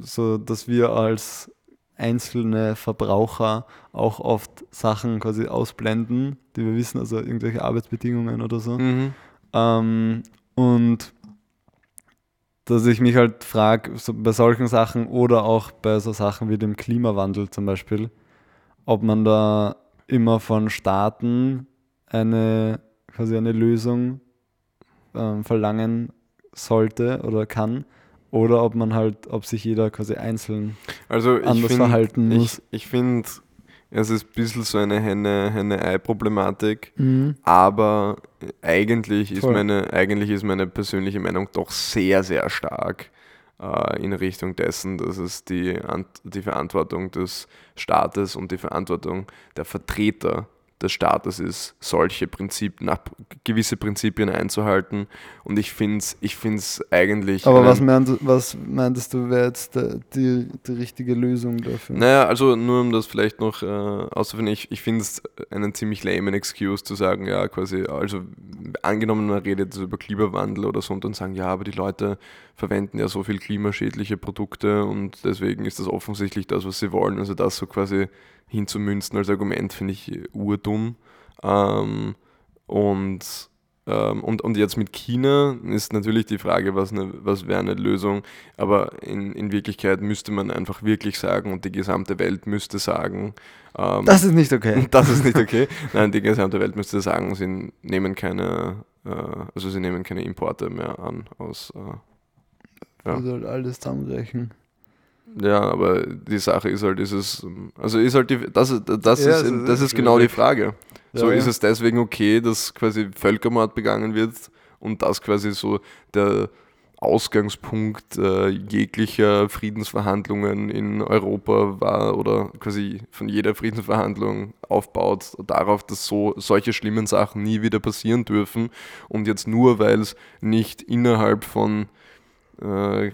so, dass wir als einzelne Verbraucher auch oft Sachen quasi ausblenden, die wir wissen, also irgendwelche Arbeitsbedingungen oder so. Mhm. Ähm, und dass ich mich halt frage, so bei solchen Sachen oder auch bei so Sachen wie dem Klimawandel zum Beispiel, ob man da immer von Staaten eine quasi eine Lösung ähm, verlangen sollte oder kann oder ob man halt, ob sich jeder quasi einzeln Also ich anders find- verhalten ich, muss. Ich finde, es ist ein bisschen so eine Henne- Henne-Ei-Problematik, aber eigentlich ist, meine, eigentlich ist meine persönliche Meinung doch sehr, sehr stark äh, in Richtung dessen, dass es die, die Verantwortung des Staates und die Verantwortung der Vertreter des Staates ist, solche Prinzipien, nach, gewisse Prinzipien einzuhalten. Und ich finde es ich find's eigentlich. Aber was, meint, was meintest du, wäre jetzt die, die richtige Lösung dafür? Naja, also nur um das vielleicht noch äh, auszufinden, ich, ich finde es einen ziemlich lamen Excuse zu sagen, ja, quasi, also angenommen, man redet über Klimawandel oder so und dann sagen, ja, aber die Leute verwenden ja so viel klimaschädliche Produkte und deswegen ist das offensichtlich das, was sie wollen. Also das so quasi hinzumünzen als Argument finde ich urdumm. Ähm, und ähm, und, und jetzt mit China ist natürlich die Frage, was, eine, was wäre eine Lösung. Aber in, in Wirklichkeit müsste man einfach wirklich sagen und die gesamte Welt müsste sagen, ähm, Das ist nicht okay. das ist nicht okay. Nein, die gesamte Welt müsste sagen, sie nehmen keine, äh, also sie nehmen keine Importe mehr an aus. Äh, ja. Halt alles zusammenbrechen. Ja, aber die Sache ist halt, ist es, also ist halt die, das, ist- das, Ja, ist, es ist das ist genau die. Frage. so Ja, ist ja. es deswegen okay, dass quasi Völkermord begangen wird und das quasi so der Ausgangspunkt äh, jeglicher Friedensverhandlungen in Europa war oder quasi von jeder Friedensverhandlung aufbaut darauf, dass so solche schlimmen Sachen nie wieder passieren dürfen und jetzt nur weil es nicht innerhalb von äh,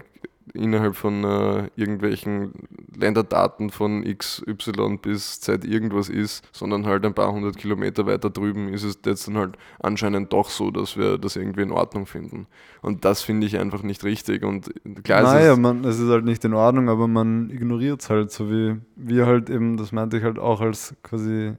innerhalb von äh, irgendwelchen Länderdaten von XY bis Z irgendwas ist, sondern halt ein paar hundert Kilometer weiter drüben ist es jetzt dann halt anscheinend doch so, dass wir das irgendwie in Ordnung finden. Und das finde ich einfach nicht richtig. Und klar, naja, es ist, man, es ist halt nicht in Ordnung, aber man ignoriert es halt, so wie wir halt eben, das meinte ich halt auch als quasi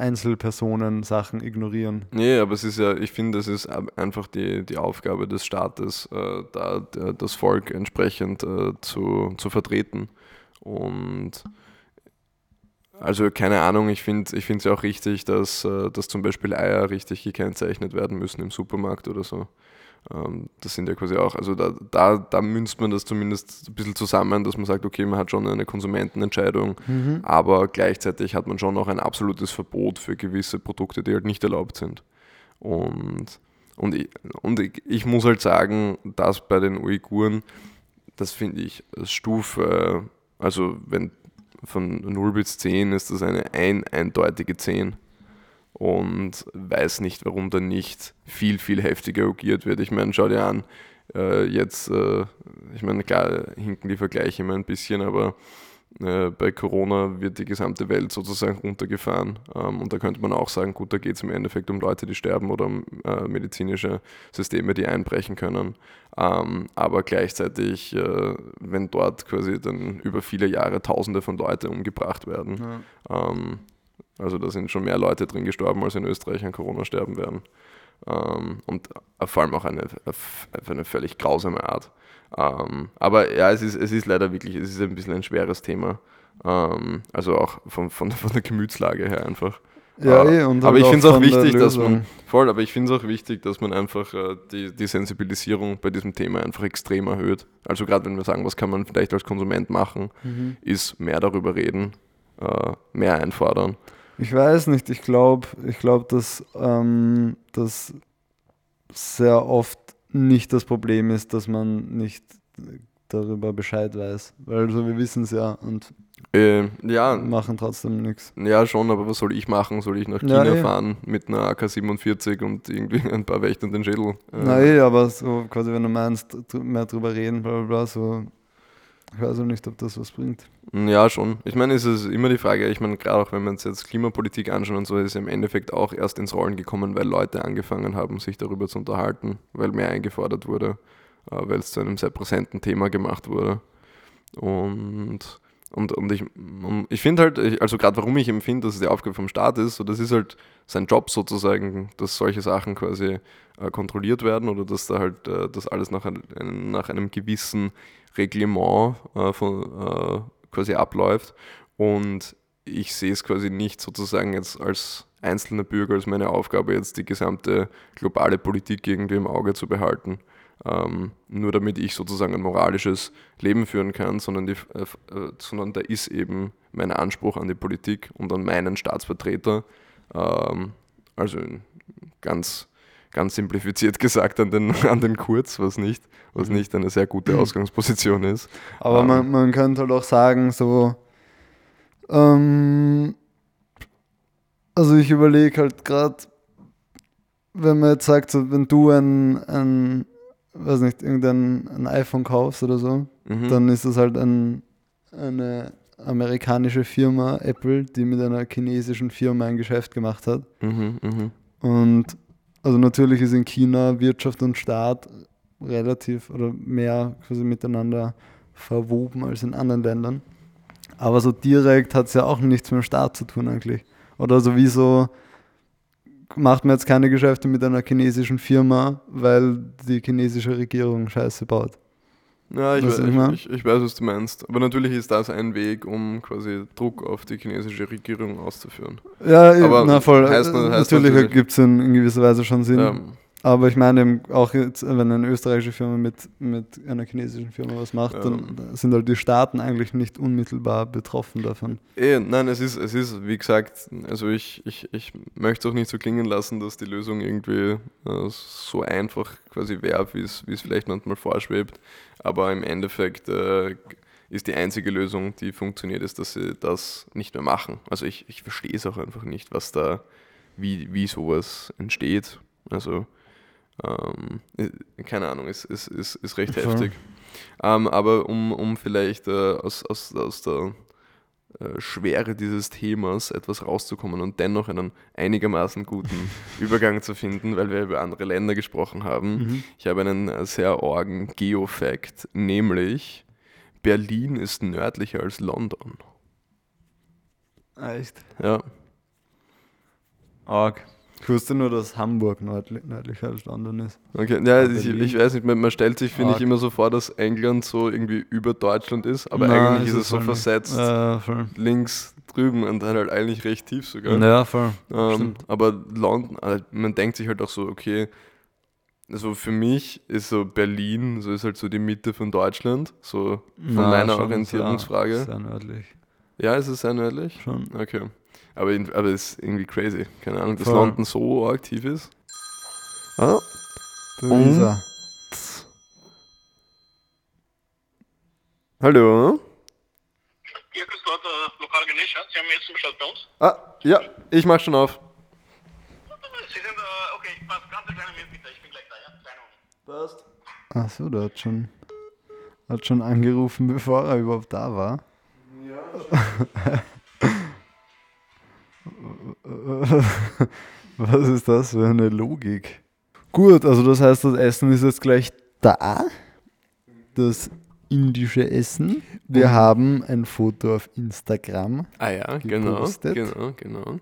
Einzelpersonen Sachen ignorieren. Nee, aber es ist ja, ich finde, es ist einfach die, die Aufgabe des Staates, äh, da der, das Volk entsprechend äh, zu, zu vertreten. Und also keine Ahnung, ich finde ich es ja auch richtig, dass, äh, dass zum Beispiel Eier richtig gekennzeichnet werden müssen im Supermarkt oder so. Ähm, das sind ja quasi auch, also da, da, da münzt man das zumindest ein bisschen zusammen, dass man sagt, okay, man hat schon eine Konsumentenentscheidung, aber gleichzeitig hat man schon auch ein absolutes Verbot für gewisse Produkte, die halt nicht erlaubt sind. Und, und, ich, und ich, ich muss halt sagen, dass bei den Uiguren, das finde ich Stufe, also wenn von 0 bis 10 ist das eine ein, eindeutige 10 und weiß nicht, warum da nicht viel, viel heftiger agiert wird. Ich meine, schau dir an, äh, jetzt, äh, ich meine, klar hinken die Vergleiche immer ein bisschen, aber äh, bei Corona wird die gesamte Welt sozusagen runtergefahren. Ähm, und da könnte man auch sagen, gut, da geht es im Endeffekt um Leute, die sterben oder um äh, medizinische Systeme, die einbrechen können. Ähm, aber gleichzeitig, äh, wenn dort quasi dann über viele Jahre Tausende von Leuten umgebracht werden, ähm, also da sind schon mehr Leute drin gestorben, als in Österreich an Corona sterben werden. Ähm, und äh, vor allem auch eine, auf eine völlig grausame Art. Ähm, aber ja, es ist, es ist leider wirklich, es ist ein bisschen ein schweres Thema. Ähm, also auch von, von, von der Gemütslage her einfach. Ja, Äh, eh, und aber halt ich finde es auch wichtig, dass man voll, aber ich finde es auch wichtig, dass man einfach äh, die, die Sensibilisierung bei diesem Thema einfach extrem erhöht. Also gerade wenn wir sagen, was kann man vielleicht als Konsument machen, Mhm. ist mehr darüber reden, äh, mehr einfordern. Ich weiß nicht, ich glaube, ich glaub, dass ähm, das sehr oft nicht das Problem ist, dass man nicht darüber Bescheid weiß. Weil also wir wissen es ja und Äh, ja, machen trotzdem nichts. ja, schon, aber was soll ich machen? Soll ich nach Ja, China eh. fahren mit einer AK-47 und irgendwie ein paar Wächtern den Schädel? äh, Na eh, aber so quasi, wenn du meinst, mehr drüber reden, bla bla bla, so. Ich weiß auch nicht, ob das was bringt. Ja, schon. Ich meine, es ist immer die Frage, ich meine, gerade auch wenn wir uns jetzt Klimapolitik anschauen und so, ist es im Endeffekt auch erst ins Rollen gekommen, weil Leute angefangen haben, sich darüber zu unterhalten, weil mehr eingefordert wurde, äh, weil es zu einem sehr präsenten Thema gemacht wurde. Und, und, und ich, ich finde halt, also gerade warum ich empfinde, dass es die Aufgabe vom Staat ist, so das ist halt sein Job sozusagen, dass solche Sachen quasi äh, kontrolliert werden oder dass da halt äh, das alles nach, ein, nach einem gewissen Reglement äh, von, äh, quasi abläuft. Und ich sehe es quasi nicht sozusagen jetzt als einzelner Bürger als meine Aufgabe, jetzt die gesamte globale Politik irgendwie im Auge zu behalten. Ähm, nur damit ich sozusagen ein moralisches Leben führen kann, sondern, die, äh, äh, sondern da ist eben mein Anspruch an die Politik und an meinen Staatsvertreter, ähm, also ganz, ganz simplifiziert gesagt an den, an den Kurz, was nicht, was nicht eine sehr gute Ausgangsposition ist. Aber Ähm. man, man könnte halt auch sagen, so, ähm, also ich überlege halt gerade, wenn man jetzt sagt, so, wenn du ein, ein weiß nicht, irgendein ein iPhone kaufst oder so, Mhm. dann ist das halt ein, eine amerikanische Firma, Apple, die mit einer chinesischen Firma ein Geschäft gemacht hat. Mhm, mhm. Und also natürlich ist in China Wirtschaft und Staat relativ oder mehr quasi miteinander verwoben als in anderen Ländern. Aber so direkt hat es ja auch nichts mit dem Staat zu tun eigentlich. Oder sowieso macht man jetzt keine Geschäfte mit einer chinesischen Firma, weil die chinesische Regierung Scheiße baut. Ja, ich, weiß, was ich ich, ich weiß, was du meinst. Aber natürlich ist das ein Weg, um quasi Druck auf die chinesische Regierung auszuführen. Ja, Aber na voll. heißt- heißt natürlich natürlich- gibt es in, in gewisser Weise schon Sinn. Ja, Aber ich meine, auch jetzt, wenn eine österreichische Firma mit, mit einer chinesischen Firma was macht, dann sind halt die Staaten eigentlich nicht unmittelbar betroffen davon. eh, nein, es ist, es ist, wie gesagt, also ich, ich, ich möchte es auch nicht so klingen lassen, dass die Lösung irgendwie äh, so einfach quasi wäre, wie es wie es vielleicht manchmal vorschwebt. Aber im Endeffekt äh, ist die einzige Lösung, die funktioniert, ist, dass sie das nicht mehr machen. Also ich, ich verstehe es auch einfach nicht, was da, wie, wie sowas entsteht. Also ähm, äh, keine Ahnung, ist, ist, ist, ist recht Voll. heftig. Ähm, aber um, um vielleicht äh, aus, aus, aus der äh, Schwere dieses Themas etwas rauszukommen und dennoch einen einigermaßen guten Übergang zu finden, weil wir über andere Länder gesprochen haben. Ich habe einen äh, sehr orgen Geofact, nämlich Berlin ist nördlicher als London. Echt? Ja, Arg. Ich wusste nur, dass Hamburg nördlich, nördlicher als London ist. okay. Ja, ich, ich weiß nicht, man, man stellt sich, finde ich, immer so vor, dass England so irgendwie über Deutschland ist, aber Na, eigentlich ist es so nicht. versetzt Ja, links drüben und dann halt eigentlich recht tief sogar. Ja, voll. Ähm, aber London, also man denkt sich halt auch so, okay, also für mich ist so Berlin, so ist halt so die Mitte von Deutschland, so von Na, meiner Orientierungsfrage. Sehr, sehr nördlich. Ja, ist es sehr nördlich? Schon. Okay. Aber, in, aber es ist irgendwie crazy. Keine Ahnung, dass Voll. London so aktiv ist. Ah, Da Und- ist er. hallo? Ja, grüß Gott, äh, lokal Ganesha. Sie haben jetzt bestellt bei uns. Ah, ja, ich mach schon auf. Sie sind, äh, okay, passt. Ganz eine kleine Minute bitte. Ich bin gleich da, ja? Kleine. Passt. Achso, der hat schon, hat schon angerufen, bevor er überhaupt da war. Was ist das für eine Logik? Gut, also das heißt, das Essen ist jetzt gleich da. Das indische Essen. Wir haben ein Foto auf Instagram. Ah ja, genau, Gepostet. genau, genau.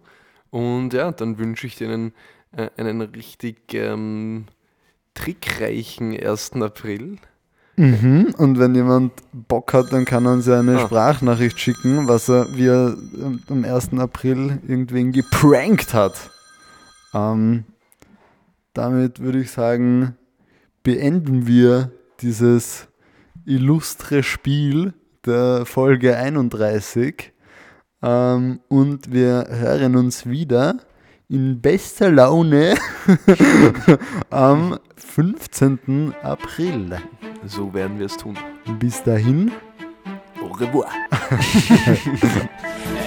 Und ja, dann wünsche ich dir einen, äh, einen richtig ähm, trickreichen 1. April. Mhm. Und wenn jemand Bock hat, dann kann er uns ja eine Ah. Sprachnachricht schicken, was er, wie er ähm, am 1. April irgendwen geprankt hat. Ähm, damit würde ich sagen, beenden wir dieses illustre Spiel der Folge 31 ähm, und wir hören uns wieder in bester Laune am 15. April. So werden wir es tun. Bis dahin. Au revoir.